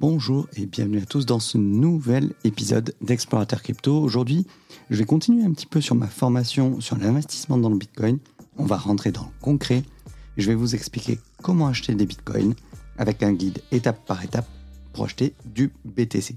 Bonjour et bienvenue à tous dans ce nouvel épisode d'Explorateur Crypto. Aujourd'hui, je vais continuer un petit peu sur ma formation sur l'investissement dans le Bitcoin. On va rentrer dans le concret. Je vais vous expliquer comment acheter des Bitcoins avec un guide étape par étape pour acheter du BTC.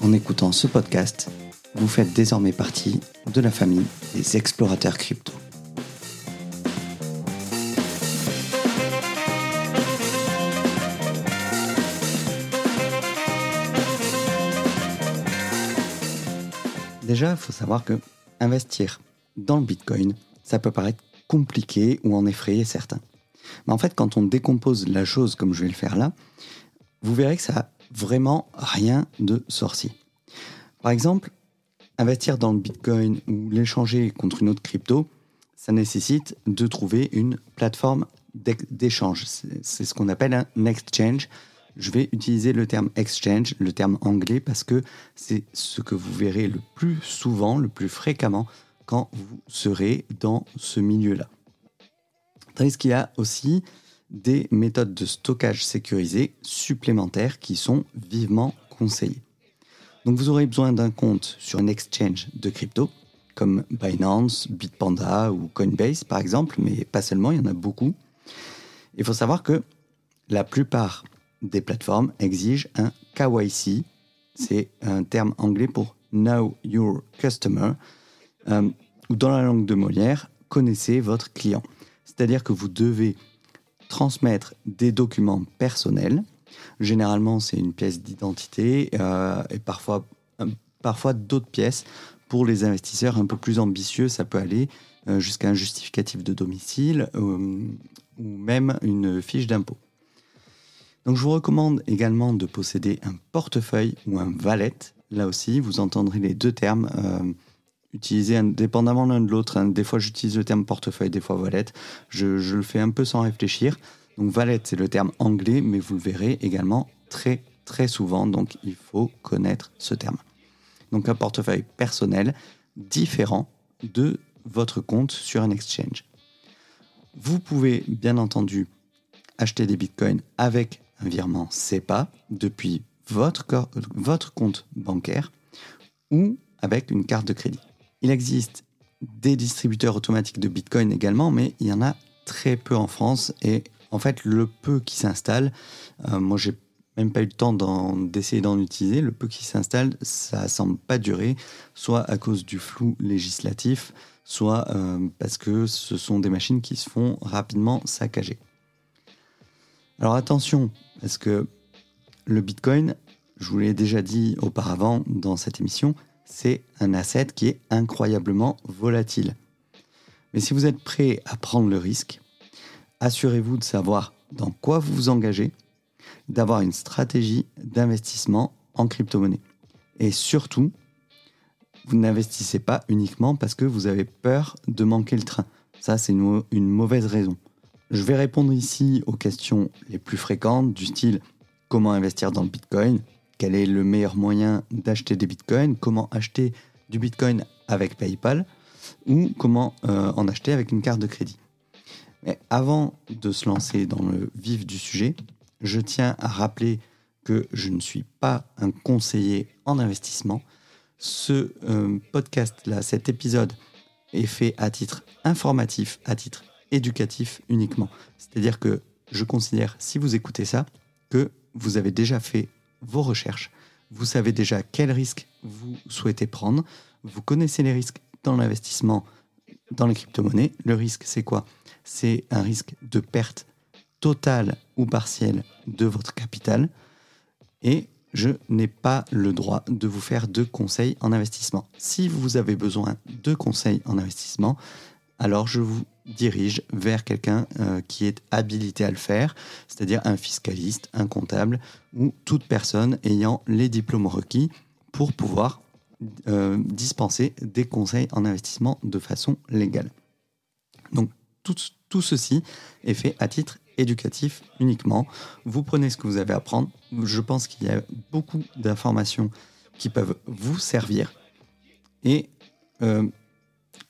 En écoutant ce podcast, vous faites désormais partie de la famille des explorateurs crypto. Déjà, il faut savoir que investir dans le Bitcoin, ça peut paraître compliqué ou en effrayer certains. Mais en fait, quand on décompose la chose comme je vais le faire là, vous verrez que ça vraiment rien de sorcier. Par exemple, investir dans le Bitcoin ou l'échanger contre une autre crypto, ça nécessite de trouver une plateforme d'échange. C'est ce qu'on appelle un exchange. Je vais utiliser le terme exchange, le terme anglais, parce que c'est ce que vous verrez le plus souvent, le plus fréquemment, quand vous serez dans ce milieu-là. Tandis qu'il y a aussi des méthodes de stockage sécurisées supplémentaires qui sont vivement conseillées. Donc vous aurez besoin d'un compte sur un exchange de crypto, comme Binance, Bitpanda ou Coinbase par exemple, mais pas seulement, il y en a beaucoup. Il faut savoir que la plupart des plateformes exigent un KYC, c'est un terme anglais pour Know Your Customer, euh, ou dans la langue de Molière, connaissez votre client. C'est-à-dire que vous devez transmettre des documents personnels. Généralement, c'est une pièce d'identité euh, et parfois, parfois d'autres pièces. Pour les investisseurs un peu plus ambitieux, ça peut aller euh, jusqu'à un justificatif de domicile euh, ou même une fiche d'impôt. Donc je vous recommande également de posséder un portefeuille ou un valet. Là aussi, vous entendrez les deux termes utiliser indépendamment l'un de l'autre. Hein. Des fois, j'utilise le terme portefeuille, des fois wallet. Je, le fais un peu sans réfléchir. Donc, wallet, c'est le terme anglais, mais vous le verrez également très, très souvent. Donc, il faut connaître ce terme. Donc, un portefeuille personnel différent de votre compte sur un exchange. Vous pouvez, bien entendu, acheter des bitcoins avec un virement SEPA depuis votre, votre compte bancaire ou avec une carte de crédit. Il existe des distributeurs automatiques de Bitcoin également, mais il y en a très peu en France. Et en fait, le peu qui s'installe, euh, moi j'ai même pas eu le temps d'essayer d'en utiliser, le peu qui s'installe, ça semble pas durer, soit à cause du flou législatif, soit euh, parce que ce sont des machines qui se font rapidement saccager. Alors attention, parce que le Bitcoin, je vous l'ai déjà dit auparavant dans cette émission, c'est un asset qui est incroyablement volatile. Mais si vous êtes prêt à prendre le risque, assurez-vous de savoir dans quoi vous vous engagez, d'avoir une stratégie d'investissement en crypto-monnaie. Et surtout, vous n'investissez pas uniquement parce que vous avez peur de manquer le train. Ça, c'est une, une, mauvaise raison. Je vais répondre ici aux questions les plus fréquentes du style comment investir dans le Bitcoin, quel est le meilleur moyen d'acheter des bitcoins, comment acheter du bitcoin avec PayPal ou comment euh, en acheter avec une carte de crédit. Mais avant de se lancer dans le vif du sujet, je tiens à rappeler que je ne suis pas un conseiller en investissement. Ce euh, podcast-là, cet épisode est fait à titre informatif, à titre éducatif uniquement. C'est-à-dire que je considère, si vous écoutez ça, que vous avez déjà fait vos recherches. Vous savez déjà quels risques vous souhaitez prendre. Vous connaissez les risques dans l'investissement dans les crypto-monnaies. Le risque, c'est quoi? C'est un risque de perte totale ou partielle de votre capital. Et je n'ai pas le droit de vous faire de conseils en investissement. Si vous avez besoin de conseils en investissement, alors je vous dirige vers quelqu'un euh, qui est habilité à le faire, c'est-à-dire un fiscaliste, un comptable ou toute personne ayant les diplômes requis pour pouvoir euh, dispenser des conseils en investissement de façon légale. Donc tout, tout ceci est fait à titre éducatif uniquement. Vous prenez ce que vous avez à prendre. Je pense qu'il y a beaucoup d'informations qui peuvent vous servir. Et euh,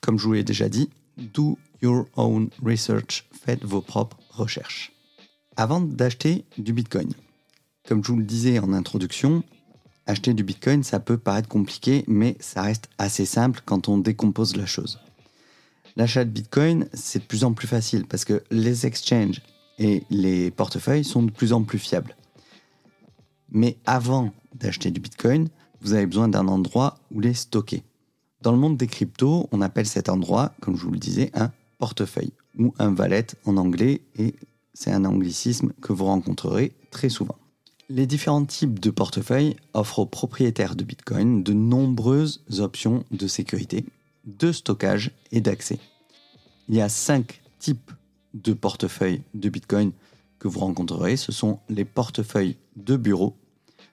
comme je vous l'ai déjà dit, do your own research, faites vos propres recherches. Avant d'acheter du Bitcoin, comme je vous le disais en introduction, acheter du Bitcoin, ça peut paraître compliqué, mais ça reste assez simple quand on décompose la chose. L'achat de Bitcoin, c'est de plus en plus facile parce que les exchanges et les portefeuilles sont de plus en plus fiables. Mais avant d'acheter du Bitcoin, vous avez besoin d'un endroit où les stocker. Dans le monde des cryptos, on appelle cet endroit, comme je vous le disais, un portefeuille ou un wallet en anglais et c'est un anglicisme que vous rencontrerez très souvent. Les différents types de portefeuilles offrent aux propriétaires de Bitcoin de nombreuses options de sécurité, de stockage et d'accès. Il y a cinq types de portefeuilles de Bitcoin que vous rencontrerez. Ce sont les portefeuilles de bureau,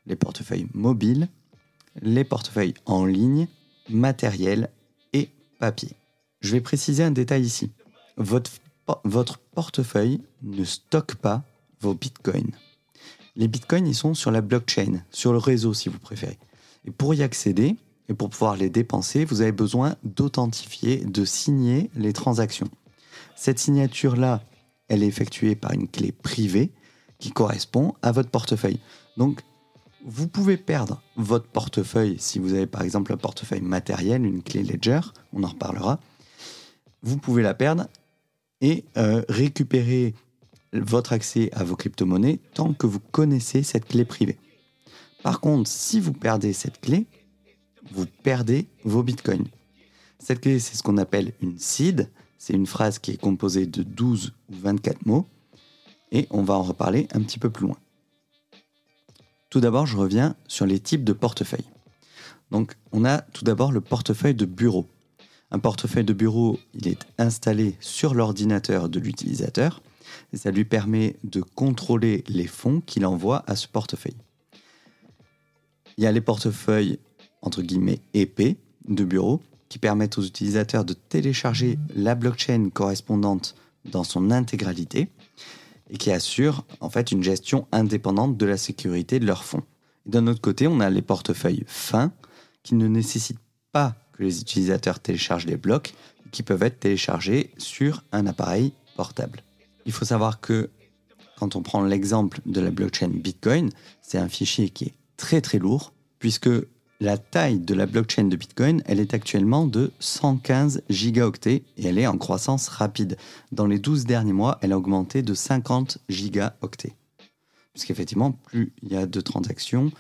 les portefeuilles mobiles, les portefeuilles en ligne, matériel et papier. Je vais préciser un détail ici. Votre, votre portefeuille ne stocke pas vos bitcoins. Les bitcoins, ils sont sur la blockchain, sur le réseau si vous préférez. Et pour y accéder, et pour pouvoir les dépenser, vous avez besoin d'authentifier, de signer les transactions. Cette signature-là, elle est effectuée par une clé privée qui correspond à votre portefeuille. Donc, vous pouvez perdre votre portefeuille si vous avez par exemple un portefeuille matériel, une clé Ledger, on en reparlera. Vous pouvez la perdre et euh, récupérer votre accès à vos crypto-monnaies tant que vous connaissez cette clé privée. Par contre, si vous perdez cette clé, vous perdez vos bitcoins. Cette clé, c'est ce qu'on appelle une seed, c'est une phrase qui est composée de 12 ou 24 mots et on va en reparler un petit peu plus loin. Tout d'abord, je reviens sur les types de portefeuilles. Donc, on a tout d'abord le portefeuille de bureau. Un portefeuille de bureau, il est installé sur l'ordinateur de l'utilisateur ça lui permet de contrôler les fonds qu'il envoie à ce portefeuille. Il y a les portefeuilles entre guillemets épais de bureau qui permettent aux utilisateurs de télécharger la blockchain correspondante dans son intégralité et qui assurent en fait une gestion indépendante de la sécurité de leurs fonds. D'un autre côté, on a les portefeuilles fins qui ne nécessitent pas les utilisateurs téléchargent les blocs, qui peuvent être téléchargés sur un appareil portable. Il faut savoir que quand on prend l'exemple de la blockchain Bitcoin, c'est un fichier qui est très très lourd, puisque la taille de la blockchain de Bitcoin, elle est actuellement de 115 gigaoctets et elle est en croissance rapide. Dans les 12 derniers mois, elle a augmenté de 50 gigaoctets. Puisqu'effectivement, plus il y a de transactions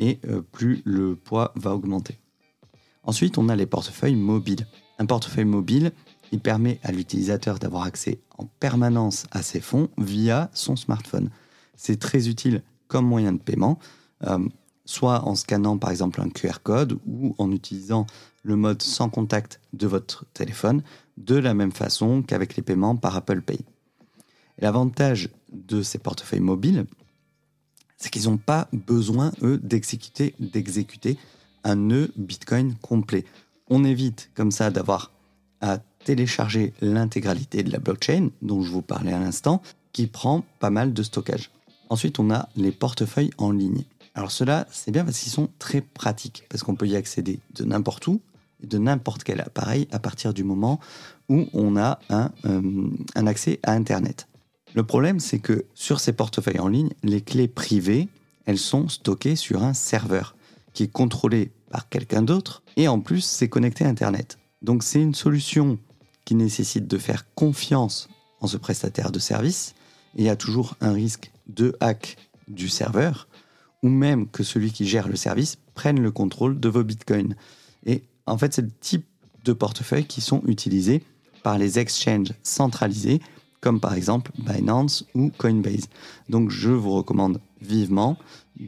et euh, plus le poids va augmenter. Ensuite, on a les portefeuilles mobiles. Un portefeuille mobile, il permet à l'utilisateur d'avoir accès en permanence à ses fonds via son smartphone. C'est très utile comme moyen de paiement. Euh, soit en scannant par exemple un QR code ou en utilisant le mode sans contact de votre téléphone, de la même façon qu'avec les paiements par Apple Pay. L'avantage de ces portefeuilles mobiles, c'est qu'ils n'ont pas besoin, eux, d'exécuter, d'exécuter un nœud Bitcoin complet. On évite comme ça d'avoir à télécharger l'intégralité de la blockchain dont je vous parlais à l'instant, qui prend pas mal de stockage. Ensuite, on a les portefeuilles en ligne. Alors cela, c'est bien parce qu'ils sont très pratiques, parce qu'on peut y accéder de n'importe où, de n'importe quel appareil, à partir du moment où on a un, euh, un accès à Internet. Le problème, c'est que sur ces portefeuilles en ligne, les clés privées, elles sont stockées sur un serveur qui est contrôlé par quelqu'un d'autre, et en plus, c'est connecté à Internet. Donc c'est une solution qui nécessite de faire confiance en ce prestataire de service, et il y a toujours un risque de hack du serveur, ou même que celui qui gère le service prenne le contrôle de vos bitcoins. Et en fait, c'est le type de portefeuille qui sont utilisés par les exchanges centralisés comme par exemple Binance ou Coinbase. Donc je vous recommande vivement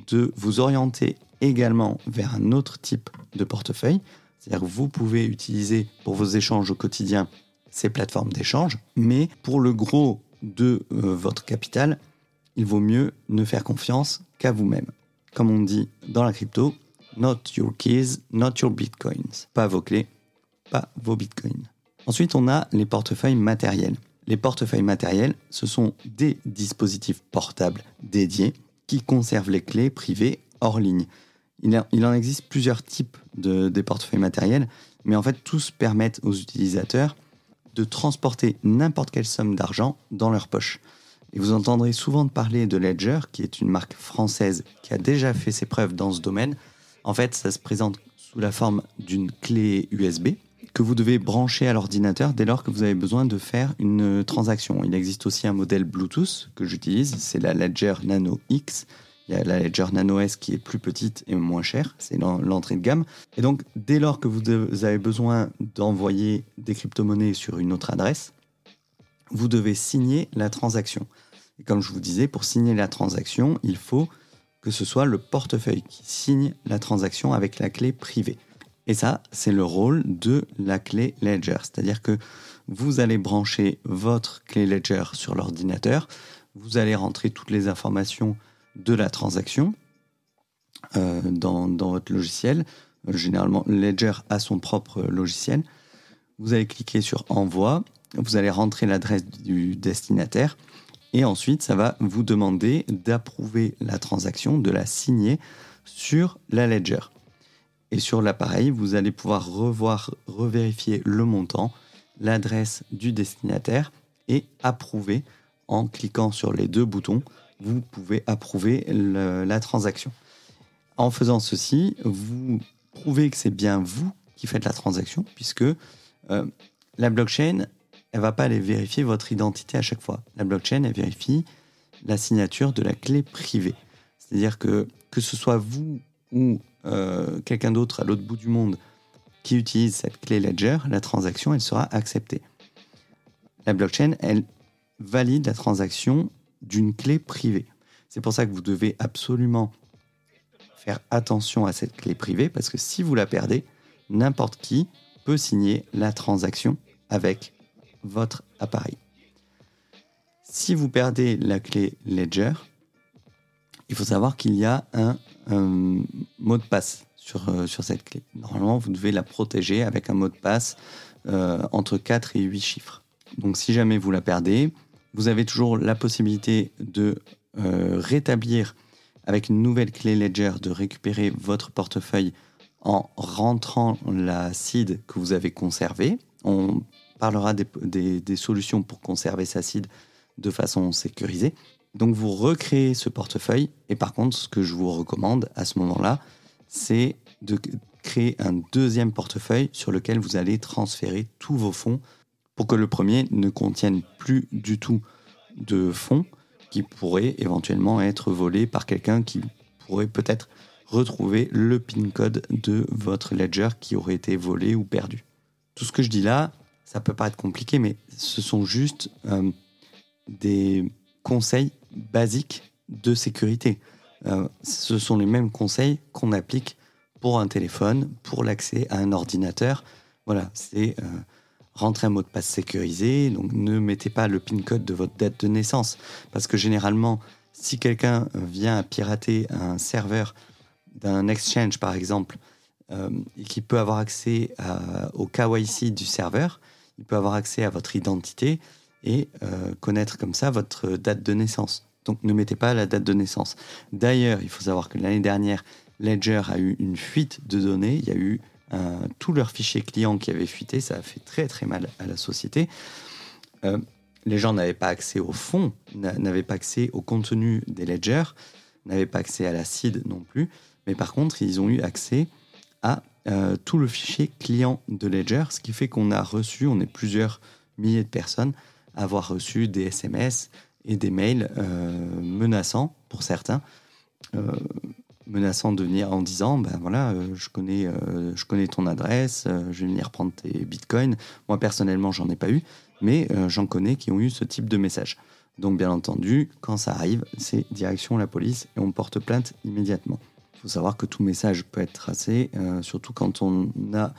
de vous orienter également vers un autre type de portefeuille. C'est-à-dire vous pouvez utiliser pour vos échanges au quotidien ces plateformes d'échange, mais pour le gros de euh, votre capital, il vaut mieux ne faire confiance qu'à vous-même. Comme on dit dans la crypto, not your keys, not your bitcoins. Pas vos clés, pas vos bitcoins. Ensuite, on a les portefeuilles matériels. Les portefeuilles matériels, ce sont des dispositifs portables dédiés qui conservent les clés privées hors ligne. Il, en existe plusieurs types de des portefeuilles matériels, mais en fait tous permettent aux utilisateurs de transporter n'importe quelle somme d'argent dans leur poche. Et vous entendrez souvent parler de Ledger, qui est une marque française qui a déjà fait ses preuves dans ce domaine. En fait, ça se présente sous la forme d'une clé USB que vous devez brancher à l'ordinateur dès lors que vous avez besoin de faire une transaction. Il existe aussi un modèle Bluetooth que j'utilise, c'est la Ledger Nano X. Il y a la Ledger Nano S qui est plus petite et moins chère, c'est l'entrée de gamme. Et donc, dès lors que vous avez besoin d'envoyer des crypto-monnaies sur une autre adresse, vous devez signer la transaction. Et comme je vous disais, pour signer la transaction, il faut que ce soit le portefeuille qui signe la transaction avec la clé privée. Et ça, c'est le rôle de la clé Ledger. C'est-à-dire que vous allez brancher votre clé Ledger sur l'ordinateur, vous allez rentrer toutes les informations de la transaction euh, dans, votre logiciel. Généralement, Ledger a son propre logiciel. Vous allez cliquer sur Envoi, vous allez rentrer l'adresse du destinataire et ensuite, ça va vous demander d'approuver la transaction, de la signer sur la Ledger. Et sur l'appareil, vous allez pouvoir revoir, revérifier le montant, l'adresse du destinataire et approuver en cliquant sur les deux boutons. Vous pouvez approuver la transaction. En faisant ceci, vous prouvez que c'est bien vous qui faites la transaction, puisque euh, la blockchain, elle va pas aller vérifier votre identité à chaque fois. La blockchain, elle vérifie la signature de la clé privée. C'est-à-dire que que ce soit vous ou euh, quelqu'un d'autre à l'autre bout du monde qui utilise cette clé Ledger, la transaction, elle sera acceptée. La blockchain, elle valide la transaction d'une clé privée. C'est pour ça que vous devez absolument faire attention à cette clé privée, parce que si vous la perdez, n'importe qui peut signer la transaction avec votre appareil. Si vous perdez la clé Ledger, il faut savoir qu'il y a un mot de passe sur, euh, sur cette clé. Normalement, vous devez la protéger avec un mot de passe euh, entre 4 et 8 chiffres. Donc si jamais vous la perdez, vous avez toujours la possibilité de euh, rétablir avec une nouvelle clé Ledger, de récupérer votre portefeuille en rentrant la seed que vous avez conservée. On parlera des, solutions pour conserver sa seed de façon sécurisée. Donc vous recréez ce portefeuille et par contre ce que je vous recommande à ce moment-là, c'est de créer un deuxième portefeuille sur lequel vous allez transférer tous vos fonds pour que le premier ne contienne plus du tout de fonds qui pourraient éventuellement être volés par quelqu'un qui pourrait peut-être retrouver le PIN code de votre ledger qui aurait été volé ou perdu. Tout ce que je dis là, ça peut paraître compliqué, mais ce sont juste euh, des conseils basiques de sécurité. Euh, ce sont les mêmes conseils qu'on applique pour un téléphone, pour l'accès à un ordinateur. Voilà, c'est euh, rentrer un mot de passe sécurisé. Donc ne mettez pas le PIN code de votre date de naissance. Parce que généralement, si quelqu'un vient pirater un serveur d'un exchange, par exemple, euh, et qui peut avoir accès au KYC du serveur, il peut avoir accès à votre identité et connaître comme ça votre date de naissance. Donc ne mettez pas la date de naissance. D'ailleurs, il faut savoir que l'année dernière, Ledger a eu une fuite de données. Il y a eu euh, tous leurs fichiers clients qui avaient fuité. Ça a fait très très mal à la société. Euh, les gens n'avaient pas accès au fond, n'avaient pas accès au contenu des ledgers, n'avaient pas accès à la seed non plus. Mais par contre, ils ont eu accès à euh, tout le fichier client de Ledger, ce qui fait qu'on a reçu, on est plusieurs milliers de personnes, avoir reçu des SMS, et des mails euh, menaçants pour certains, euh, menaçant de venir en disant ben voilà, euh, je, connais, je connais ton adresse, je vais venir prendre tes bitcoins. Moi personnellement, j'en ai pas eu, mais euh, j'en connais qui ont eu ce type de message. Donc bien entendu, quand ça arrive, c'est direction la police et on porte plainte immédiatement. Il faut savoir que tout message peut être tracé, euh, surtout quand on a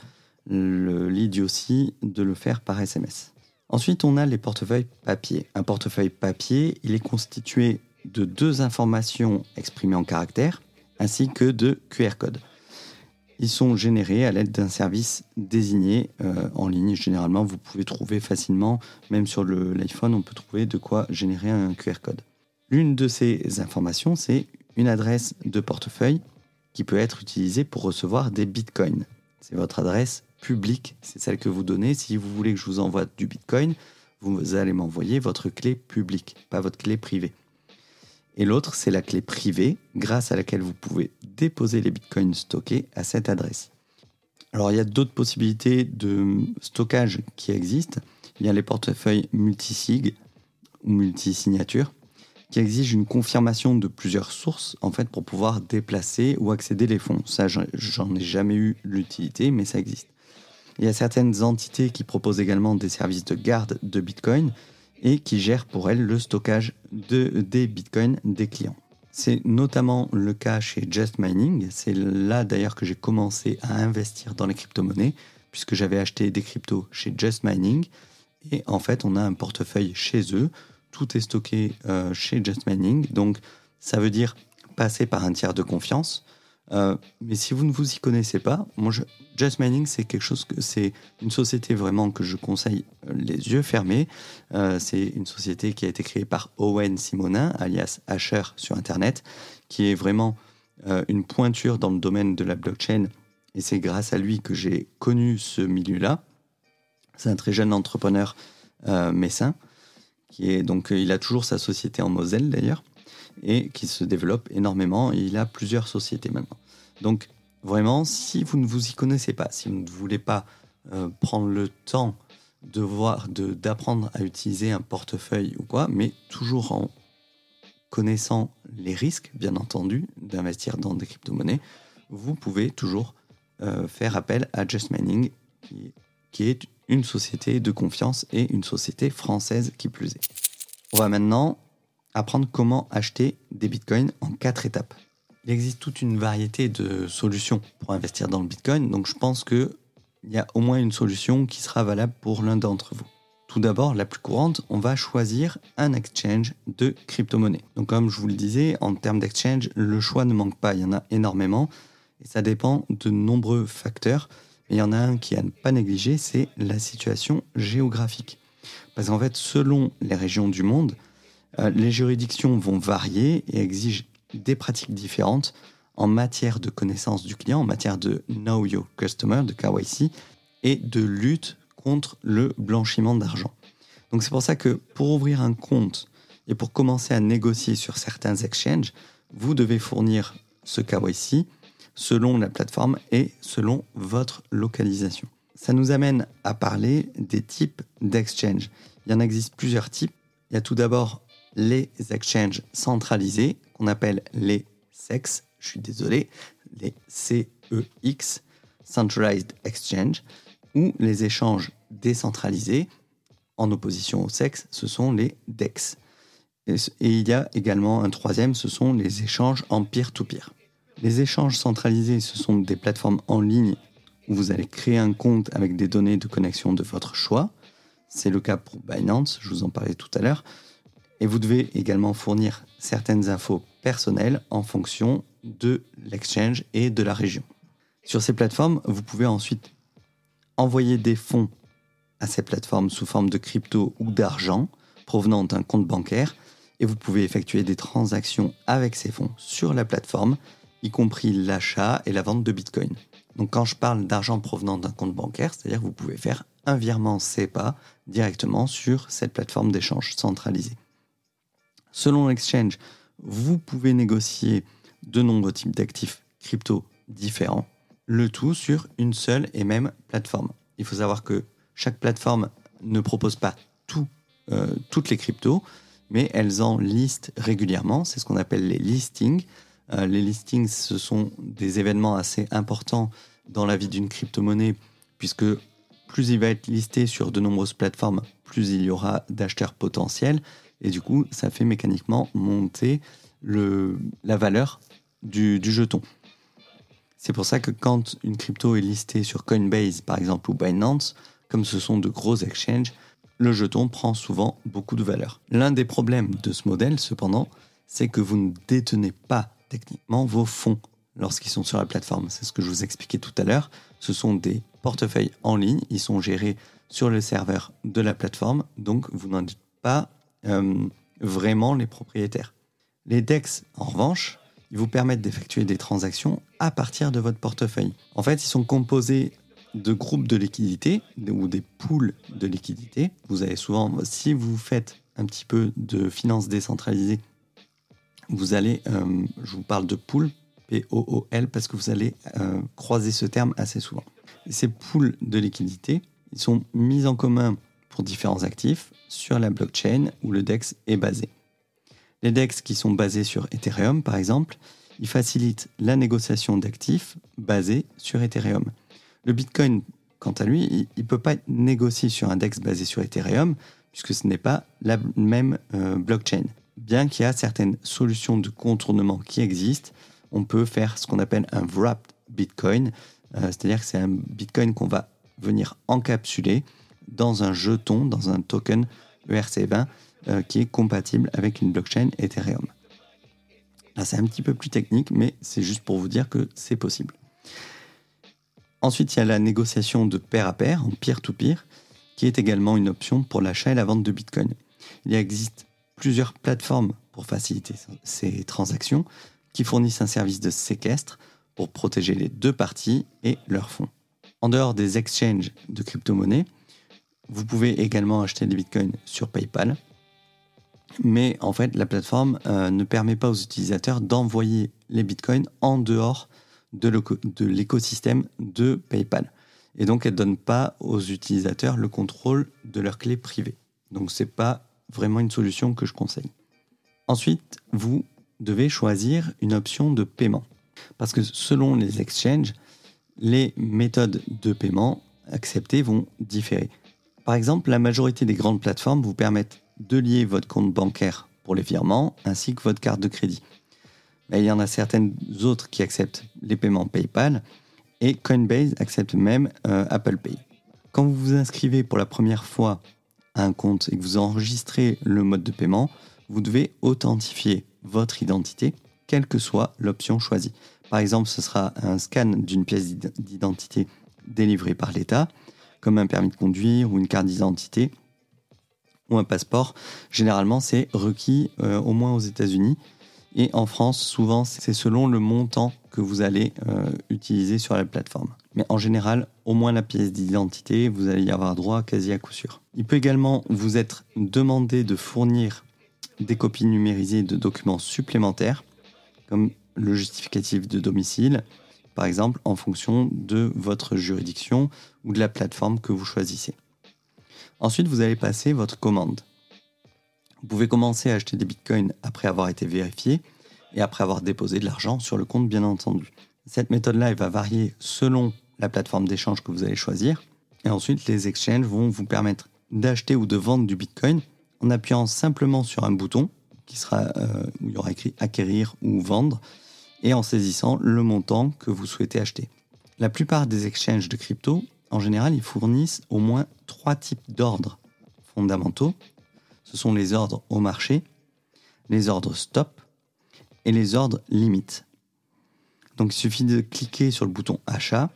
l'idiotie de le faire par SMS. Ensuite, on a les portefeuilles papier. Un portefeuille papier, il est constitué de deux informations exprimées en caractères ainsi que de QR codes. Ils sont générés à l'aide d'un service désigné euh, en ligne. Généralement, vous pouvez trouver facilement, même sur l'iPhone, on peut trouver de quoi générer un QR code. L'une de ces informations, c'est une adresse de portefeuille qui peut être utilisée pour recevoir des bitcoins. C'est votre adresse publique, c'est celle que vous donnez. Si vous voulez que je vous envoie du bitcoin, vous allez m'envoyer votre clé publique, pas votre clé privée. Et l'autre, c'est la clé privée, grâce à laquelle vous pouvez déposer les bitcoins stockés à cette adresse. Alors il y a d'autres possibilités de stockage qui existent. Il y a les portefeuilles multisig ou multisignature qui exigent une confirmation de plusieurs sources en fait pour pouvoir déplacer ou accéder les fonds. Ça, j'en ai jamais eu l'utilité, mais ça existe. Il y a certaines entités qui proposent également des services de garde de Bitcoin et qui gèrent pour elles le stockage de, des bitcoins des clients. C'est notamment le cas chez Just Mining. C'est là d'ailleurs que j'ai commencé à investir dans les crypto-monnaies, puisque j'avais acheté des cryptos chez Just Mining. Et en fait, on a un portefeuille chez eux. Tout est stocké euh, chez Just Mining. Donc, ça veut dire passer par un tiers de confiance. Euh, mais si vous ne vous y connaissez pas, moi, Just Mining, c'est quelque chose que c'est une société vraiment que je conseille euh, les yeux fermés. Euh, c'est une société qui a été créée par Owen Simonin, alias Asher sur Internet, qui est vraiment une pointure dans le domaine de la blockchain. Et c'est grâce à lui que j'ai connu ce milieu-là. C'est un très jeune entrepreneur messin, qui est donc il a toujours sa société en Moselle d'ailleurs et qui se développe énormément. il a plusieurs sociétés maintenant. Donc vraiment, si vous ne vous y connaissez pas, si vous ne voulez pas euh, prendre le temps de voir, d'apprendre à utiliser un portefeuille ou quoi, mais toujours en connaissant les risques, bien entendu, d'investir dans des crypto-monnaies, vous pouvez toujours euh, faire appel à Just Mining, qui, qui est une société de confiance et une société française qui plus est. On va maintenant apprendre comment acheter des bitcoins en quatre étapes. Il existe toute une variété de solutions pour investir dans le bitcoin, donc je pense qu'il y a au moins une solution qui sera valable pour l'un d'entre vous. Tout d'abord, la plus courante, on va choisir un exchange de crypto-monnaie. Donc comme je vous le disais, en termes d'exchange, le choix ne manque pas, il y en a énormément, et ça dépend de nombreux facteurs. Mais il y en a un qui à ne pas négliger, c'est la situation géographique. Parce qu'en fait, selon les régions du monde, les juridictions vont varier et exigent des pratiques différentes en matière de connaissance du client, en matière de Know Your Customer, de KYC, et de lutte contre le blanchiment d'argent. Donc c'est pour ça que pour ouvrir un compte et pour commencer à négocier sur certains exchanges, vous devez fournir ce KYC selon la plateforme et selon votre localisation. Ça nous amène à parler des types d'exchange. Il y en existe plusieurs types. Il y a tout d'abord les exchanges centralisés, qu'on appelle les SEX, je suis désolé, les CEX, Centralized Exchange, ou les échanges décentralisés, en opposition au sexe, ce sont les DEX. Et, il y a également un troisième, ce sont les échanges en peer-to-peer. Les échanges centralisés, ce sont des plateformes en ligne où vous allez créer un compte avec des données de connexion de votre choix. C'est le cas pour Binance, je vous en parlais tout à l'heure. Et vous devez également fournir certaines infos personnelles en fonction de l'exchange et de la région. Sur ces plateformes, vous pouvez ensuite envoyer des fonds à ces plateformes sous forme de crypto ou d'argent provenant d'un compte bancaire et vous pouvez effectuer des transactions avec ces fonds sur la plateforme, y compris l'achat et la vente de Bitcoin. Donc quand je parle d'argent provenant d'un compte bancaire, c'est-à-dire que vous pouvez faire un virement SEPA directement sur cette plateforme d'échange centralisée. Selon l'exchange, vous pouvez négocier de nombreux types d'actifs crypto différents, le tout sur une seule et même plateforme. Il faut savoir que chaque plateforme ne propose pas euh, toutes les cryptos, mais elles en listent régulièrement. C'est ce qu'on appelle les listings. Euh, les listings, ce sont des événements assez importants dans la vie d'une crypto-monnaie, puisque plus il va être listé sur de nombreuses plateformes, plus il y aura d'acheteurs potentiels. Et du coup, ça fait mécaniquement monter le, la valeur du, du jeton. C'est pour ça que quand une crypto est listée sur Coinbase, par exemple, ou Binance, comme ce sont de gros exchanges, le jeton prend souvent beaucoup de valeur. L'un des problèmes de ce modèle, cependant, c'est que vous ne détenez pas techniquement vos fonds lorsqu'ils sont sur la plateforme. C'est ce que je vous expliquais tout à l'heure. Ce sont des portefeuilles en ligne, ils sont gérés sur le serveur de la plateforme, donc vous n'en êtes pas vraiment les propriétaires. Les DEX, en revanche, ils vous permettent d'effectuer des transactions à partir de votre portefeuille. En fait, ils sont composés de groupes de liquidités ou des pools de liquidités. Vous avez souvent, si vous faites un petit peu de finances décentralisées, vous allez, euh, je vous parle de pools, P-O-O-L, parce que vous allez euh, croiser ce terme assez souvent. Ces pools de liquidités, ils sont mis en commun pour différents actifs sur la blockchain où le DEX est basé. Les DEX qui sont basés sur Ethereum, par exemple, ils facilitent la négociation d'actifs basés sur Ethereum. Le Bitcoin, quant à lui, il ne peut pas être négocié sur un DEX basé sur Ethereum, puisque ce n'est pas la même euh, blockchain. Bien qu'il y a certaines solutions de contournement qui existent, on peut faire ce qu'on appelle un wrapped Bitcoin, euh, c'est-à-dire que c'est un Bitcoin qu'on va venir encapsuler dans un jeton, dans un token ERC20 euh, qui est compatible avec une blockchain Ethereum. Là, c'est un petit peu plus technique, mais c'est juste pour vous dire que c'est possible. Ensuite, il y a la négociation de pair à pair, en peer-to-peer, qui est également une option pour l'achat et la vente de Bitcoin. Il existe plusieurs plateformes pour faciliter ces transactions qui fournissent un service de séquestre pour protéger les deux parties et leurs fonds. En dehors des exchanges de crypto-monnaies, vous pouvez également acheter des bitcoins sur PayPal. Mais en fait, la plateforme euh, ne permet pas aux utilisateurs d'envoyer les bitcoins en dehors de l'écosystème de PayPal. Et donc, elle ne donne pas aux utilisateurs le contrôle de leurs clés privées. Donc, ce n'est pas vraiment une solution que je conseille. Ensuite, vous devez choisir une option de paiement. Parce que selon les exchanges, les méthodes de paiement acceptées vont différer. Par exemple, la majorité des grandes plateformes vous permettent de lier votre compte bancaire pour les virements ainsi que votre carte de crédit il y en a certaines autres qui acceptent les paiements PayPal et Coinbase accepte même euh, Apple Pay. Quand vous vous inscrivez pour la première fois à un compte et que vous enregistrez le mode de paiement, vous devez authentifier votre identité, quelle que soit l'option choisie. Par exemple, ce sera un scan d'une pièce d'identité délivrée par l'État, comme un permis de conduire ou une carte d'identité ou un passeport. Généralement, c'est requis euh, au moins aux États-Unis et en France, souvent, c'est selon le montant que vous allez euh, utiliser sur la plateforme. Mais en général, au moins la pièce d'identité, vous allez y avoir droit quasi à coup sûr. Il peut également vous être demandé de fournir des copies numérisées de documents supplémentaires, comme le justificatif de domicile, par exemple, en fonction de votre juridiction ou de la plateforme que vous choisissez. Ensuite, vous allez passer votre commande. Vous pouvez commencer à acheter des bitcoins après avoir été vérifié et après avoir déposé de l'argent sur le compte, bien entendu. Cette méthode-là, va varier selon la plateforme d'échange que vous allez choisir. Et ensuite, les exchanges vont vous permettre d'acheter ou de vendre du bitcoin en appuyant simplement sur un bouton qui sera, euh, où il y aura écrit acquérir ou vendre et en saisissant le montant que vous souhaitez acheter. La plupart des exchanges de crypto, en général, ils fournissent au moins trois types d'ordres fondamentaux ce sont les ordres au marché, les ordres stop et les ordres limite. Donc il suffit de cliquer sur le bouton achat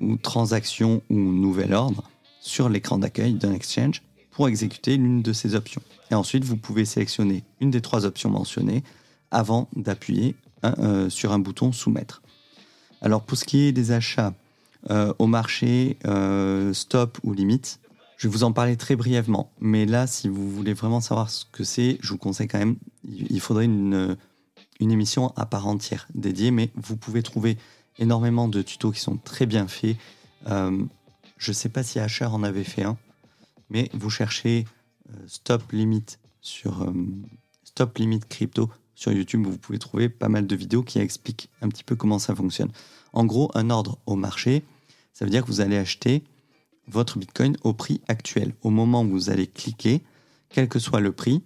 ou transaction ou nouvel ordre sur l'écran d'accueil d'un exchange pour exécuter l'une de ces options. Et ensuite, vous pouvez sélectionner une des trois options mentionnées avant d'appuyer euh, sur un bouton soumettre. Alors pour ce qui est des achats euh, au marché, euh, stop ou limite, je vais vous en parler très brièvement, mais là, si vous voulez vraiment savoir ce que c'est, je vous conseille quand même, il faudrait une, émission à part entière dédiée, mais vous pouvez trouver énormément de tutos qui sont très bien faits. Je ne sais pas si Asher en avait fait un, mais vous cherchez Stop Limit sur Stop Limit Crypto sur YouTube, vous pouvez trouver pas mal de vidéos qui expliquent un petit peu comment ça fonctionne. En gros, un ordre au marché, ça veut dire que vous allez acheter votre Bitcoin au prix actuel. Au moment où vous allez cliquer, quel que soit le prix,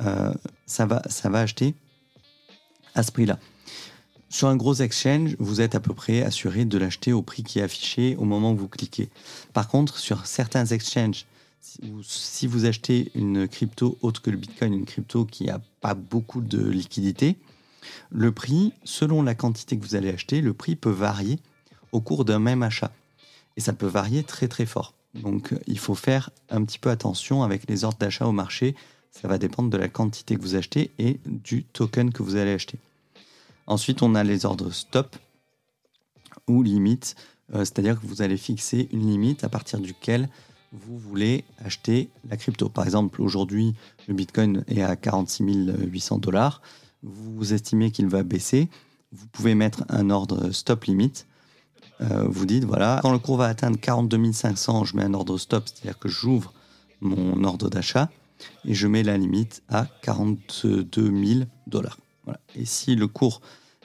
euh, ça, va, ça va acheter à ce prix-là. Sur un gros exchange, vous êtes à peu près assuré de l'acheter au prix qui est affiché au moment où vous cliquez. Par contre, sur certains exchanges, si vous achetez une crypto autre que le Bitcoin, une crypto qui n'a pas beaucoup de liquidité, le prix, selon la quantité que vous allez acheter, le prix peut varier au cours d'un même achat. Et ça peut varier très très fort. Donc il faut faire un petit peu attention avec les ordres d'achat au marché. Ça va dépendre de la quantité que vous achetez et du token que vous allez acheter. Ensuite, on a les ordres stop ou limite, euh, c'est-à-dire que vous allez fixer une limite à partir duquel vous voulez acheter la crypto. Par exemple, aujourd'hui, le Bitcoin est à 46 800 dollars. Vous estimez qu'il va baisser. Vous pouvez mettre un ordre stop limite. Euh, vous dites, voilà, quand le cours va atteindre 42 500, je mets un ordre stop, c'est-à-dire que j'ouvre mon ordre d'achat et je mets la limite à 42 000 dollars. Et si le cours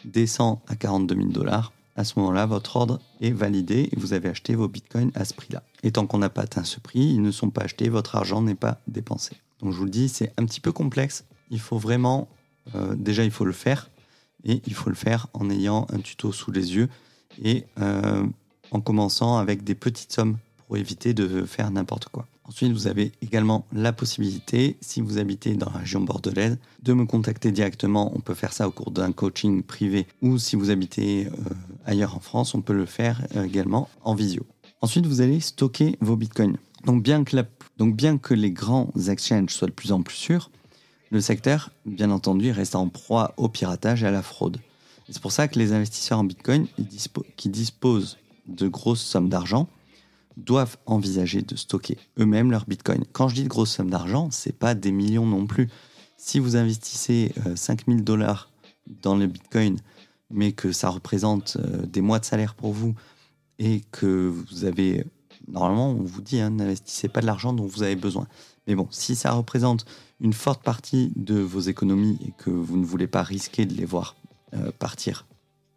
descend à 42 000 dollars, à ce moment-là, votre ordre est validé et vous avez acheté vos bitcoins à ce prix-là. Et tant qu'on n'a pas atteint ce prix, ils ne sont pas achetés, votre argent n'est pas dépensé. Donc je vous le dis, c'est un petit peu complexe. Il faut vraiment, euh, déjà il faut le faire, et il faut le faire en ayant un tuto sous les yeux et euh, en commençant avec des petites sommes pour éviter de faire n'importe quoi. Ensuite, vous avez également la possibilité, si vous habitez dans la région bordelaise, de me contacter directement. On peut faire ça au cours d'un coaching privé ou si vous habitez euh, ailleurs en France, on peut le faire euh, également en visio. Ensuite, vous allez stocker vos bitcoins. Donc bien, que les grands exchanges soient de plus en plus sûrs, le secteur, bien entendu, reste en proie au piratage et à la fraude. C'est pour ça que les investisseurs en bitcoin qui disposent de grosses sommes d'argent doivent envisager de stocker eux-mêmes leur Bitcoin. Quand je dis de grosses sommes d'argent, c'est pas des millions non plus. Si vous investissez 5000 euh, dollars dans le Bitcoin, mais que ça représente euh, des mois de salaire pour vous et que vous avez, normalement, on vous dit, hein, n'investissez pas de l'argent dont vous avez besoin. Mais bon, si ça représente une forte partie de vos économies et que vous ne voulez pas risquer de les voir euh, partir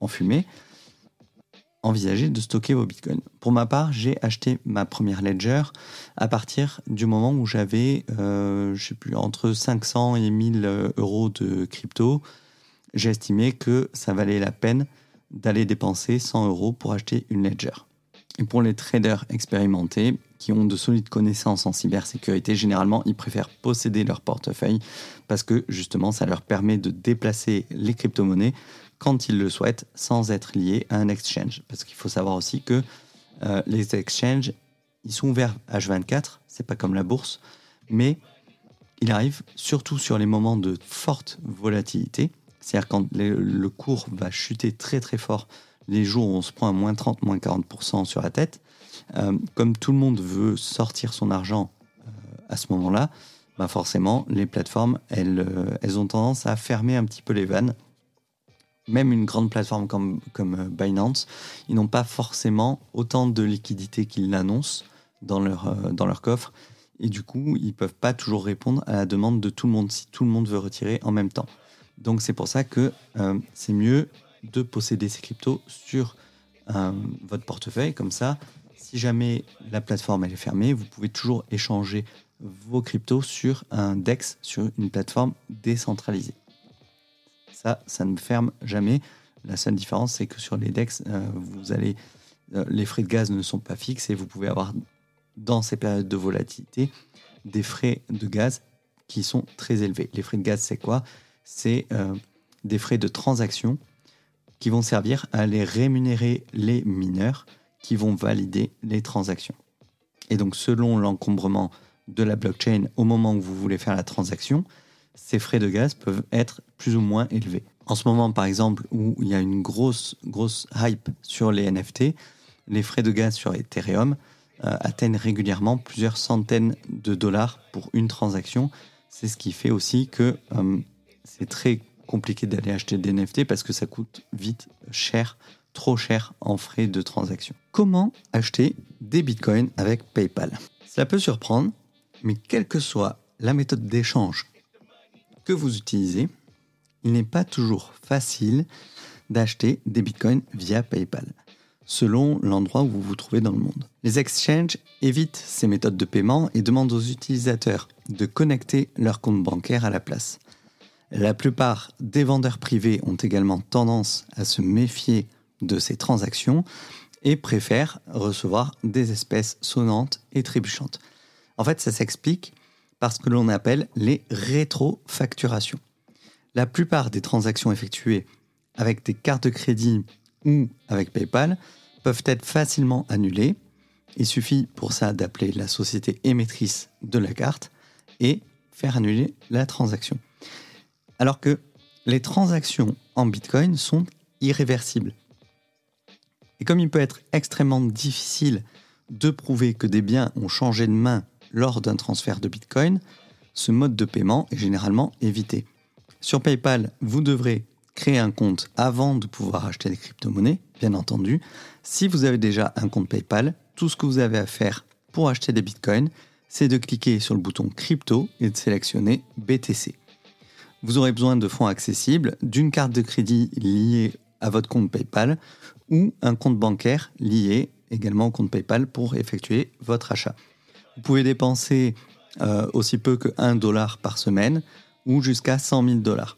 en fumée, envisager de stocker vos bitcoins. Pour ma part, j'ai acheté ma première ledger à partir du moment où j'avais, euh, je sais plus, entre 500 et 1000 euh, euros de crypto. J'ai estimé que ça valait la peine d'aller dépenser 100 euros pour acheter une ledger. Et pour les traders expérimentés qui ont de solides connaissances en cybersécurité, généralement, ils préfèrent posséder leur portefeuille parce que justement, ça leur permet de déplacer les crypto-monnaies quand ils le souhaitent sans être liés à un exchange. Parce qu'il faut savoir aussi que euh, les exchanges, ils sont ouverts H24, c'est pas comme la bourse, mais il arrive surtout sur les moments de forte volatilité, c'est-à-dire quand le cours va chuter très très fort, les jours où on se prend à moins 30, moins 40% sur la tête, euh, comme tout le monde veut sortir son argent euh, à ce moment-là, bah forcément, les plateformes, elles, elles ont tendance à fermer un petit peu les vannes même une grande plateforme comme, euh, Binance, ils n'ont pas forcément autant de liquidités qu'ils l'annoncent dans leur, euh, coffre. Et du coup, ils ne peuvent pas toujours répondre à la demande de tout le monde si tout le monde veut retirer en même temps. Donc c'est pour ça que euh, c'est mieux de posséder ces cryptos sur votre portefeuille. Comme ça, si jamais la plateforme est fermée, vous pouvez toujours échanger vos cryptos sur un DEX, sur une plateforme décentralisée. Ça, ça ne ferme jamais. La seule différence, c'est que sur les DEX, euh, vous allez, euh, les frais de gaz ne sont pas fixes et vous pouvez avoir dans ces périodes de volatilité des frais de gaz qui sont très élevés. Les frais de gaz, c'est quoi? C'est euh, des frais de transaction qui vont servir à aller rémunérer les mineurs qui vont valider les transactions. Et donc, selon l'encombrement de la blockchain au moment où vous voulez faire la transaction, ces frais de gaz peuvent être plus ou moins élevés. En ce moment, par exemple, où il y a une grosse, grosse hype sur les NFT, les frais de gaz sur Ethereum euh, atteignent régulièrement plusieurs centaines de dollars pour une transaction. C'est ce qui fait aussi que euh, c'est très compliqué d'aller acheter des NFT parce que ça coûte vite cher, trop cher en frais de transaction. Comment acheter des bitcoins avec PayPal? Cela peut surprendre, mais quelle que soit la méthode d'échange que vous utilisez, il n'est pas toujours facile d'acheter des bitcoins via PayPal. selon l'endroit où vous vous trouvez dans le monde. Les exchanges évitent ces méthodes de paiement et demandent aux utilisateurs de connecter leur compte bancaire à la place. La plupart des vendeurs privés ont également tendance à se méfier de ces transactions et préfèrent recevoir des espèces sonnantes et trébuchantes. En fait, ça s'explique par ce que l'on appelle les rétrofacturations. La plupart des transactions effectuées avec des cartes de crédit ou avec PayPal peuvent être facilement annulées. Il suffit pour ça d'appeler la société émettrice de la carte et faire annuler la transaction. Alors que les transactions en Bitcoin sont irréversibles. Et comme il peut être extrêmement difficile de prouver que des biens ont changé de main lors d'un transfert de Bitcoin, ce mode de paiement est généralement évité. Sur PayPal, vous devrez créer un compte avant de pouvoir acheter des crypto-monnaies, bien entendu. Si vous avez déjà un compte PayPal, tout ce que vous avez à faire pour acheter des Bitcoins, c'est de cliquer sur le bouton crypto et de sélectionner BTC vous aurez besoin de fonds accessibles, d'une carte de crédit liée à votre compte PayPal ou un compte bancaire lié également au compte PayPal pour effectuer votre achat. Vous pouvez dépenser euh, aussi peu que 1 dollar par semaine ou jusqu'à 100 000 dollars.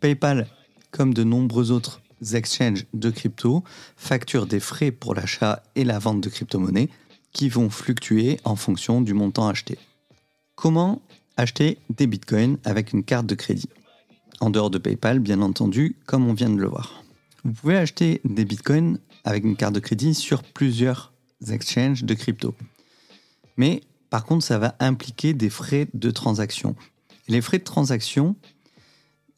PayPal, comme de nombreux autres exchanges de crypto, facture des frais pour l'achat et la vente de crypto-monnaies qui vont fluctuer en fonction du montant acheté. Comment acheter des bitcoins avec une carte de crédit? En dehors de PayPal, bien entendu, comme on vient de le voir. Vous pouvez acheter des bitcoins avec une carte de crédit sur plusieurs exchanges de crypto. Mais par contre, ça va impliquer des frais de transaction. les frais de transaction,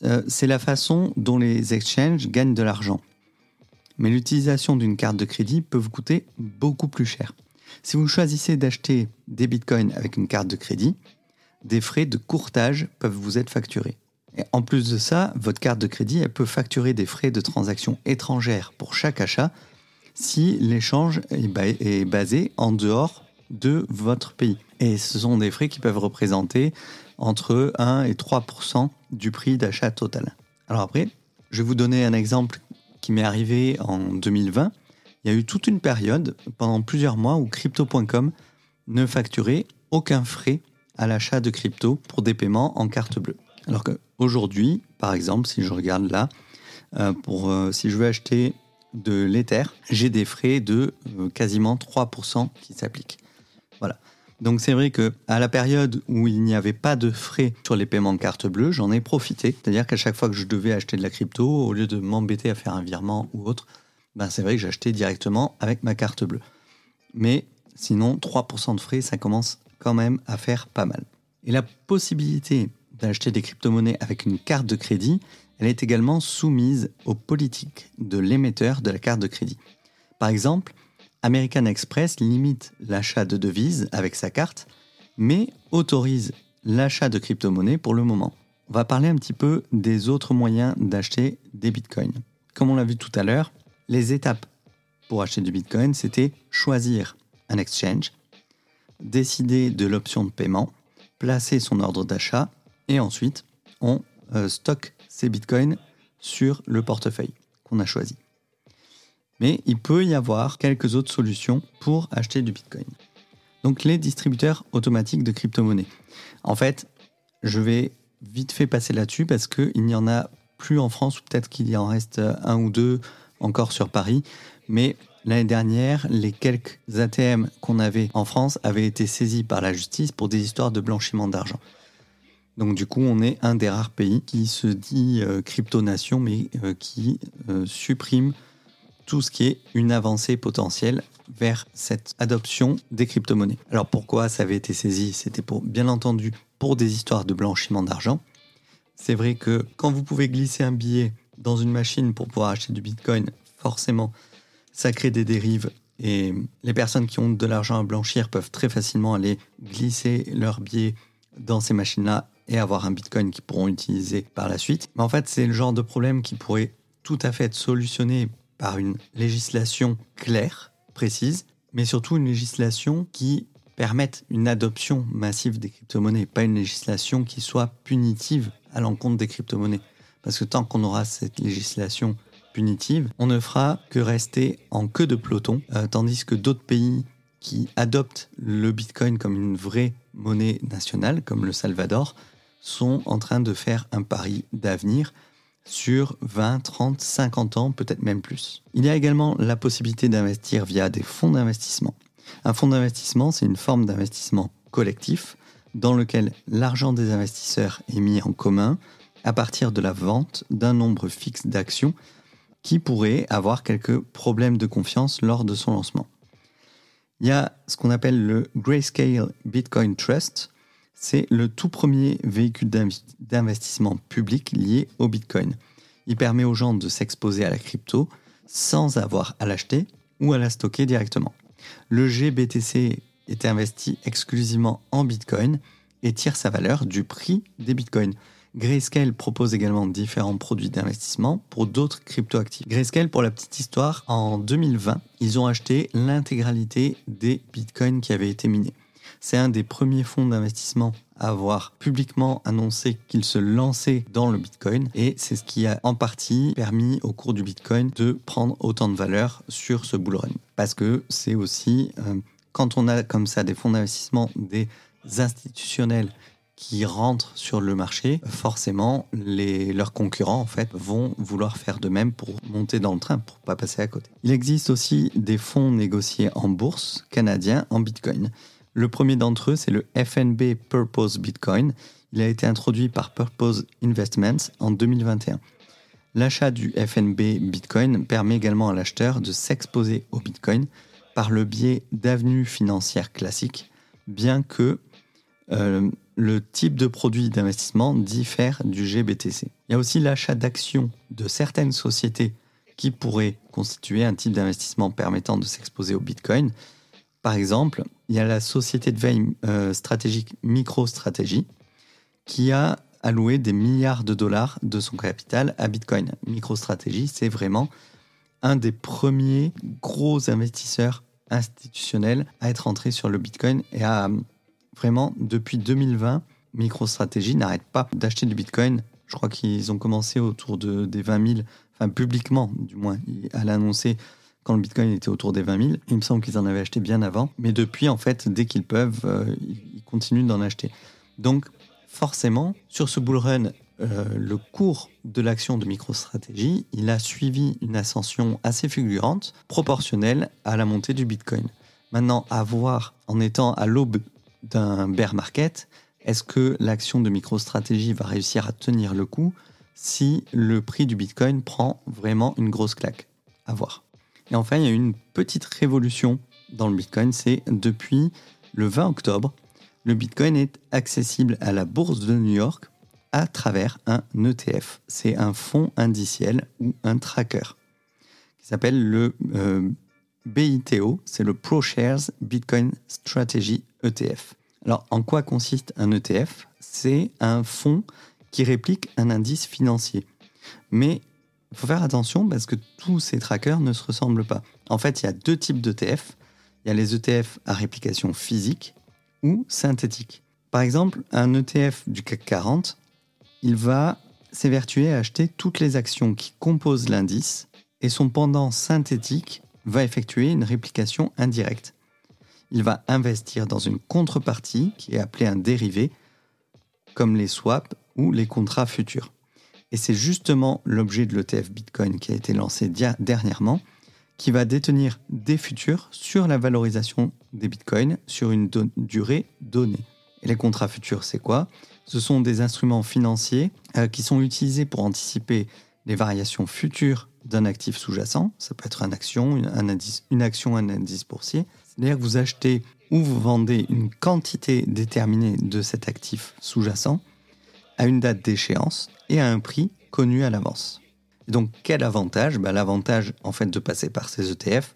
euh, c'est la façon dont les exchanges gagnent de l'argent. Mais l'utilisation d'une carte de crédit peut vous coûter beaucoup plus cher. Si vous choisissez d'acheter des bitcoins avec une carte de crédit, des frais de courtage peuvent vous être facturés. En plus de ça, votre carte de crédit peut facturer des frais de transaction étrangères pour chaque achat si l'échange est basé en dehors de votre pays. Et ce sont des frais qui peuvent représenter entre 1 et 3% du prix d'achat total. Alors après, je vais vous donner un exemple qui m'est arrivé en 2020. Il y a eu toute une période, pendant plusieurs mois, où crypto.com ne facturait aucun frais à l'achat de crypto pour des paiements en carte bleue. Alors qu'aujourd'hui, par exemple, si je regarde là, euh, pour, euh, si je veux acheter de l'Ether, j'ai des frais de euh, quasiment 3% qui s'appliquent. Voilà. Donc c'est vrai que à la période où il n'y avait pas de frais sur les paiements de carte bleue, j'en ai profité. C'est-à-dire qu'à chaque fois que je devais acheter de la crypto, au lieu de m'embêter à faire un virement ou autre, ben c'est vrai que j'achetais directement avec ma carte bleue. Mais sinon, 3% de frais, ça commence quand même à faire pas mal. Et la possibilité d'acheter des crypto-monnaies avec une carte de crédit, elle est également soumise aux politiques de l'émetteur de la carte de crédit. Par exemple, American Express limite l'achat de devises avec sa carte, mais autorise l'achat de crypto-monnaies pour le moment. On va parler un petit peu des autres moyens d'acheter des bitcoins. Comme on l'a vu tout à l'heure, les étapes pour acheter du bitcoin, c'était choisir un exchange, décider de l'option de paiement, placer son ordre d'achat et ensuite on euh, stocke ses bitcoins sur le portefeuille qu'on a choisi. Mais il peut y avoir quelques autres solutions pour acheter du bitcoin. Donc les distributeurs automatiques de crypto-monnaies. En fait, je vais vite fait passer là-dessus parce qu'il n'y en a plus en France ou peut-être qu'il y en reste un ou deux encore sur Paris. Mais L'année dernière, les quelques ATM qu'on avait en France avaient été saisis par la justice pour des histoires de blanchiment d'argent. Donc du coup, on est un des rares pays qui se dit euh, crypto-nation, mais euh, qui euh, supprime tout ce qui est une avancée potentielle vers cette adoption des crypto-monnaies. Alors pourquoi ça avait été saisi? C'était pour, bien entendu, pour des histoires de blanchiment d'argent. C'est vrai que quand vous pouvez glisser un billet dans une machine pour pouvoir acheter du Bitcoin, forcément, ça crée des dérives et les personnes qui ont de l'argent à blanchir peuvent très facilement aller glisser leurs billets dans ces machines-là et avoir un bitcoin qu'ils pourront utiliser par la suite. Mais en fait, c'est le genre de problème qui pourrait tout à fait être solutionné par une législation claire, précise, mais surtout une législation qui permette une adoption massive des crypto-monnaies, pas une législation qui soit punitive à l'encontre des crypto-monnaies. Parce que tant qu'on aura cette législation punitive, on ne fera que rester en queue de peloton, euh, tandis que d'autres pays qui adoptent le Bitcoin comme une vraie monnaie nationale, comme le Salvador, sont en train de faire un pari d'avenir sur 20, 30, 50 ans, peut-être même plus. Il y a également la possibilité d'investir via des fonds d'investissement. Un fonds d'investissement, c'est une forme d'investissement collectif dans lequel l'argent des investisseurs est mis en commun à partir de la vente d'un nombre fixe d'actions qui pourraient avoir quelques problèmes de confiance lors de son lancement. Il y a ce qu'on appelle le Grayscale Bitcoin Trust. C'est le tout premier véhicule d'investissement public lié au Bitcoin. Il permet aux gens de s'exposer à la crypto sans avoir à l'acheter ou à la stocker directement. Le GBTC est investi exclusivement en Bitcoin et tire sa valeur du prix des Bitcoins. Grayscale propose également différents produits d'investissement pour d'autres cryptoactifs. Grayscale, pour la petite histoire, en 2020, ils ont acheté l'intégralité des bitcoins qui avaient été minés. C'est un des premiers fonds d'investissement à avoir publiquement annoncé qu'il se lançait dans le Bitcoin et c'est ce qui a en partie permis au cours du Bitcoin de prendre autant de valeur sur ce bull run. Parce que c'est aussi, euh, quand on a comme ça des fonds d'investissement, des institutionnels qui rentrent sur le marché, forcément, leurs concurrents en fait vont vouloir faire de même pour monter dans le train, pour pas passer à côté. Il existe aussi des fonds négociés en bourse canadiens en Bitcoin. Le premier d'entre eux, c'est le FNB Purpose Bitcoin. Il a été introduit par Purpose Investments en 2021. L'achat du FNB Bitcoin permet également à l'acheteur de s'exposer au Bitcoin par le biais d'avenues financières classiques, bien que euh, le type de produit d'investissement diffère du GBTC. Il y a aussi l'achat d'actions de certaines sociétés qui pourraient constituer un type d'investissement permettant de s'exposer au Bitcoin. Par exemple, il y a la société de veille euh, stratégique MicroStrategy qui a alloué des milliards de dollars de son capital à Bitcoin. MicroStrategy, c'est vraiment un des premiers gros investisseurs institutionnels à être entré sur le Bitcoin et à vraiment, depuis 2020, MicroStrategy n'arrête pas d'acheter du Bitcoin. Je crois qu'ils ont commencé autour de, des 20 000, enfin publiquement du moins, à l'annoncer le Bitcoin était autour des 20 000. Il me semble qu'ils en avaient acheté bien avant. Mais depuis, en fait, dès qu'ils peuvent, euh, ils continuent d'en acheter. Donc, forcément, sur ce bull run, euh, le cours de l'action de MicroStrategy, il a suivi une ascension assez fulgurante, proportionnelle à la montée du Bitcoin. Maintenant, à voir, en étant à l'aube d'un bear market, est-ce que l'action de MicroStrategy va réussir à tenir le coup si le prix du Bitcoin prend vraiment une grosse claque? À voir. Et enfin, il y a une petite révolution dans le Bitcoin, c'est depuis le 20 octobre, le Bitcoin est accessible à la bourse de New York à travers un ETF. C'est un fonds indiciel ou un tracker qui s'appelle le euh, BITO, c'est le ProShares Bitcoin Strategy ETF. Alors, en quoi consiste un ETF C'est un fonds qui réplique un indice financier. Mais il faut faire attention parce que tous ces trackers ne se ressemblent pas. En fait, il y a deux types d'ETF. Il y a les ETF à réplication physique ou synthétique. Par exemple, un ETF du CAC 40, il va s'évertuer à acheter toutes les actions qui composent l'indice et son pendant synthétique va effectuer une réplication indirecte. Il va investir dans une contrepartie qui est appelée un dérivé, comme les swaps ou les contrats futurs. Et c'est justement l'objet de l'ETF Bitcoin qui a été lancé dernièrement, qui va détenir des futurs sur la valorisation des Bitcoins sur une durée donnée. Et les contrats futurs, c'est quoi? Ce sont des instruments financiers euh, qui sont utilisés pour anticiper les variations futures d'un actif sous-jacent. Ça peut être une action, un indice, une action, un indice boursier. C'est-à-dire que vous achetez ou vous vendez une quantité déterminée de cet actif sous-jacent à une date d'échéance et à un prix connu à l'avance. donc quel avantage? Bah, L'avantage en fait de passer par ces ETF,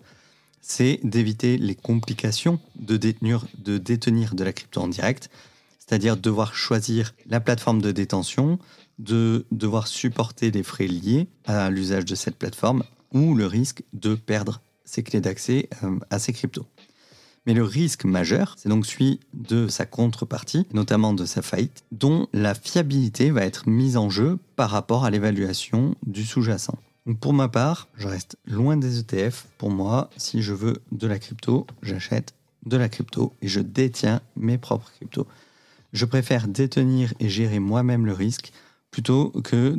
c'est d'éviter les complications de détenir, de détenir de la crypto en direct, c'est-à-dire devoir choisir la plateforme de détention, de devoir supporter les frais liés à l'usage de cette plateforme ou le risque de perdre ses clés d'accès euh, à ces cryptos. Mais le risque majeur, c'est donc celui de sa contrepartie, notamment de sa faillite, dont la fiabilité va être mise en jeu par rapport à l'évaluation du sous-jacent. Pour ma part, je reste loin des ETF. Pour moi, si je veux de la crypto, j'achète de la crypto et je détiens mes propres cryptos. Je préfère détenir et gérer moi-même le risque plutôt que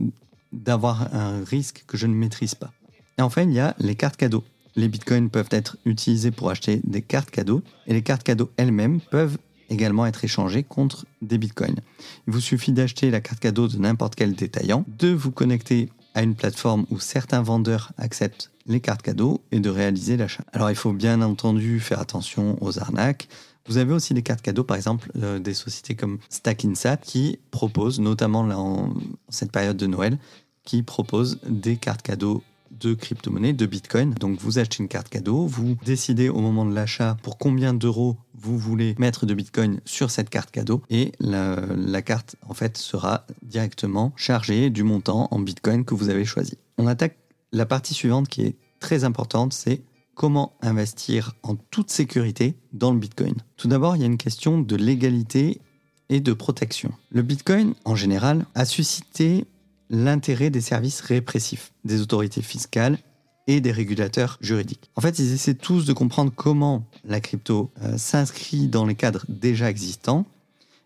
d'avoir un risque que je ne maîtrise pas. Et enfin, il y a les cartes cadeaux. Les bitcoins peuvent être utilisés pour acheter des cartes cadeaux et les cartes cadeaux elles-mêmes peuvent également être échangées contre des bitcoins. Il vous suffit d'acheter la carte cadeau de n'importe quel détaillant, de vous connecter à une plateforme où certains vendeurs acceptent les cartes cadeaux et de réaliser l'achat. Alors il faut bien entendu faire attention aux arnaques. Vous avez aussi des cartes cadeaux, par exemple, euh, des sociétés comme Stackinsat qui proposent, notamment en cette période de Noël, qui proposent des cartes cadeaux de crypto-monnaie, de Bitcoin. Donc vous achetez une carte cadeau, vous décidez au moment de l'achat pour combien d'euros vous voulez mettre de Bitcoin sur cette carte cadeau et la, la, carte en fait sera directement chargée du montant en Bitcoin que vous avez choisi. On attaque la partie suivante qui est très importante, c'est comment investir en toute sécurité dans le Bitcoin. Tout d'abord, il y a une question de légalité et de protection. Le Bitcoin, en général, a suscité l'intérêt des services répressifs, des autorités fiscales et des régulateurs juridiques. En fait, ils essaient tous de comprendre comment la crypto euh, s'inscrit dans les cadres déjà existants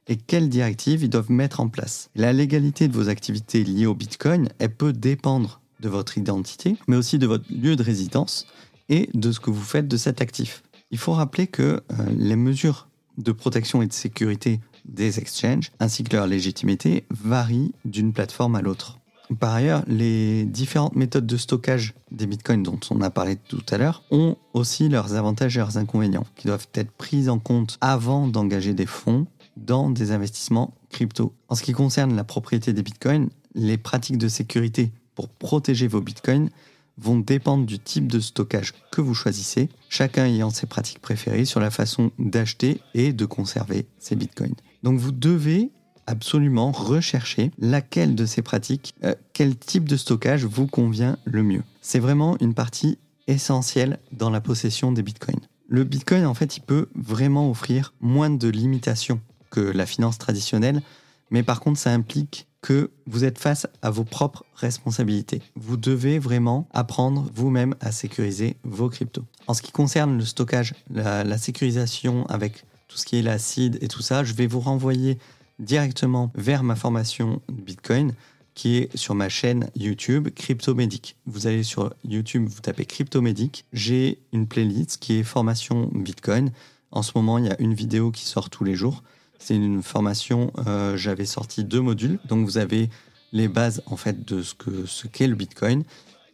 et quelles directives ils doivent mettre en place. La légalité de vos activités liées au Bitcoin, elle peut dépendre de votre identité, mais aussi de votre lieu de résidence et de ce que vous faites de cet actif. Il faut rappeler que euh, les mesures de protection et de sécurité des exchanges, ainsi que leur légitimité, varient d'une plateforme à l'autre. Par ailleurs, les différentes méthodes de stockage des bitcoins dont on a parlé tout à l'heure ont aussi leurs avantages et leurs inconvénients qui doivent être pris en compte avant d'engager des fonds dans des investissements crypto. En ce qui concerne la propriété des bitcoins, les pratiques de sécurité pour protéger vos bitcoins vont dépendre du type de stockage que vous choisissez, chacun ayant ses pratiques préférées sur la façon d'acheter et de conserver ses bitcoins. Donc vous devez absolument rechercher laquelle de ces pratiques, euh, quel type de stockage vous convient le mieux. C'est vraiment une partie essentielle dans la possession des bitcoins. Le bitcoin, en fait, il peut vraiment offrir moins de limitations que la finance traditionnelle, mais par contre, ça implique que vous êtes face à vos propres responsabilités. Vous devez vraiment apprendre vous-même à sécuriser vos cryptos. En ce qui concerne le stockage, la, sécurisation avec tout ce qui est l'acide et tout ça, je vais vous renvoyer directement vers ma formation Bitcoin qui est sur ma chaîne YouTube Cryptomédic. Vous allez sur YouTube, vous tapez Cryptomédic. J'ai une playlist qui est formation Bitcoin. En ce moment, il y a une vidéo qui sort tous les jours. C'est une formation, euh, j'avais sorti deux modules. Donc vous avez les bases en fait de ce que ce qu'est le Bitcoin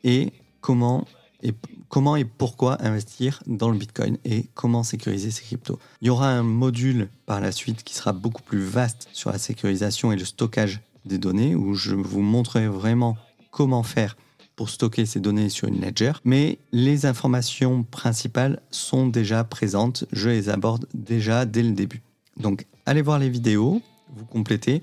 et comment comment et pourquoi investir dans le Bitcoin et comment sécuriser ses cryptos. Il y aura un module par la suite qui sera beaucoup plus vaste sur la sécurisation et le stockage des données où je vous montrerai vraiment comment faire pour stocker ces données sur une ledger, mais les informations principales sont déjà présentes, je les aborde déjà dès le début. Donc allez voir les vidéos, vous complétez.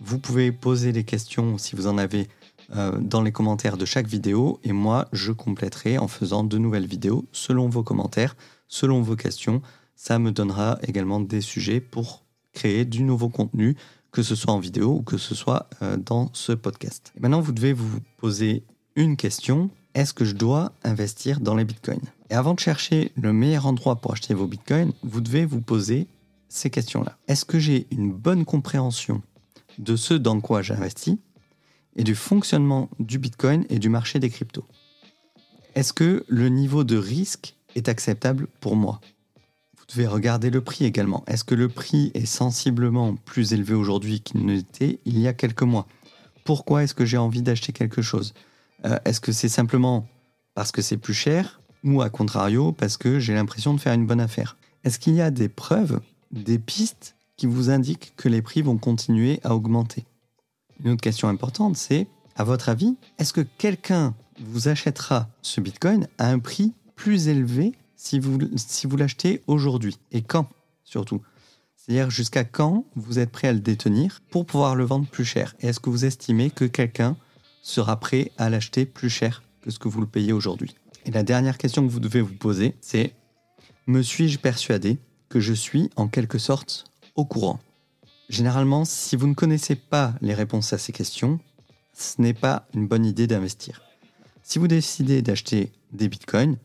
Vous pouvez poser des questions si vous en avez euh, dans les commentaires de chaque vidéo et moi je compléterai en faisant de nouvelles vidéos selon vos commentaires, selon vos questions. Ça me donnera également des sujets pour créer du nouveau contenu, que ce soit en vidéo ou que ce soit euh, dans ce podcast. maintenant, vous devez vous poser une question. Est-ce que je dois investir dans les bitcoins? Et avant de chercher le meilleur endroit pour acheter vos bitcoins, vous devez vous poser ces questions-là. Est-ce que j'ai une bonne compréhension de ce dans quoi j'investis? Et du fonctionnement du Bitcoin et du marché des cryptos. Est-ce que le niveau de risque est acceptable pour moi? Vous devez regarder le prix également. Est-ce que le prix est sensiblement plus élevé aujourd'hui qu'il n'était il y a quelques mois? Pourquoi est-ce que j'ai envie d'acheter quelque chose? Euh, Est-ce que c'est simplement parce que c'est plus cher ou à contrario parce que j'ai l'impression de faire une bonne affaire? Est-ce qu'il y a des preuves des pistes qui vous indiquent que les prix vont continuer à augmenter? Une autre question importante, c'est, à votre avis, est-ce que quelqu'un vous achètera ce Bitcoin à un prix plus élevé si vous, l'achetez aujourd'hui Et quand, surtout? C'est-à-dire jusqu'à quand vous êtes prêt à le détenir pour pouvoir le vendre plus cher? Et est-ce que vous estimez que quelqu'un sera prêt à l'acheter plus cher que ce que vous le payez aujourd'hui? Et la dernière question que vous devez vous poser, c'est, me suis-je persuadé que je suis en quelque sorte au courant? Généralement, si vous ne connaissez pas les réponses à ces questions, ce n'est pas une bonne idée d'investir. Si vous décidez d'acheter des bitcoins,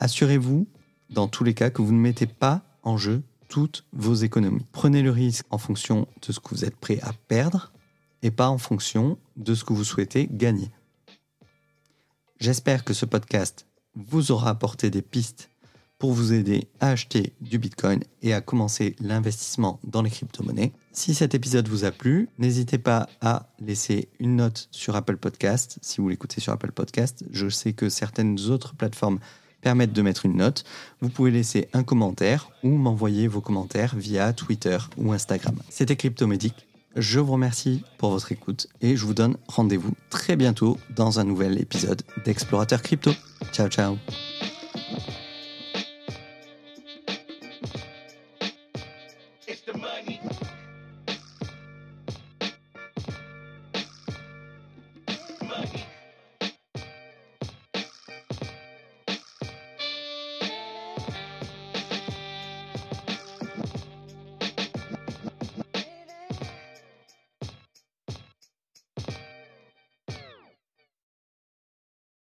assurez-vous dans tous les cas que vous ne mettez pas en jeu toutes vos économies. Prenez le risque en fonction de ce que vous êtes prêt à perdre et pas en fonction de ce que vous souhaitez gagner. J'espère que ce podcast vous aura apporté des pistes pour vous aider à acheter du Bitcoin et à commencer l'investissement dans les crypto-monnaies. Si cet épisode vous a plu, n'hésitez pas à laisser une note sur Apple Podcast si vous l'écoutez sur Apple Podcast. Je sais que certaines autres plateformes permettent de mettre une note. Vous pouvez laisser un commentaire ou m'envoyer vos commentaires via Twitter ou Instagram. C'était Cryptomédic. Je vous remercie pour votre écoute et je vous donne rendez-vous très bientôt dans un nouvel épisode d'Explorateur Crypto. Ciao ciao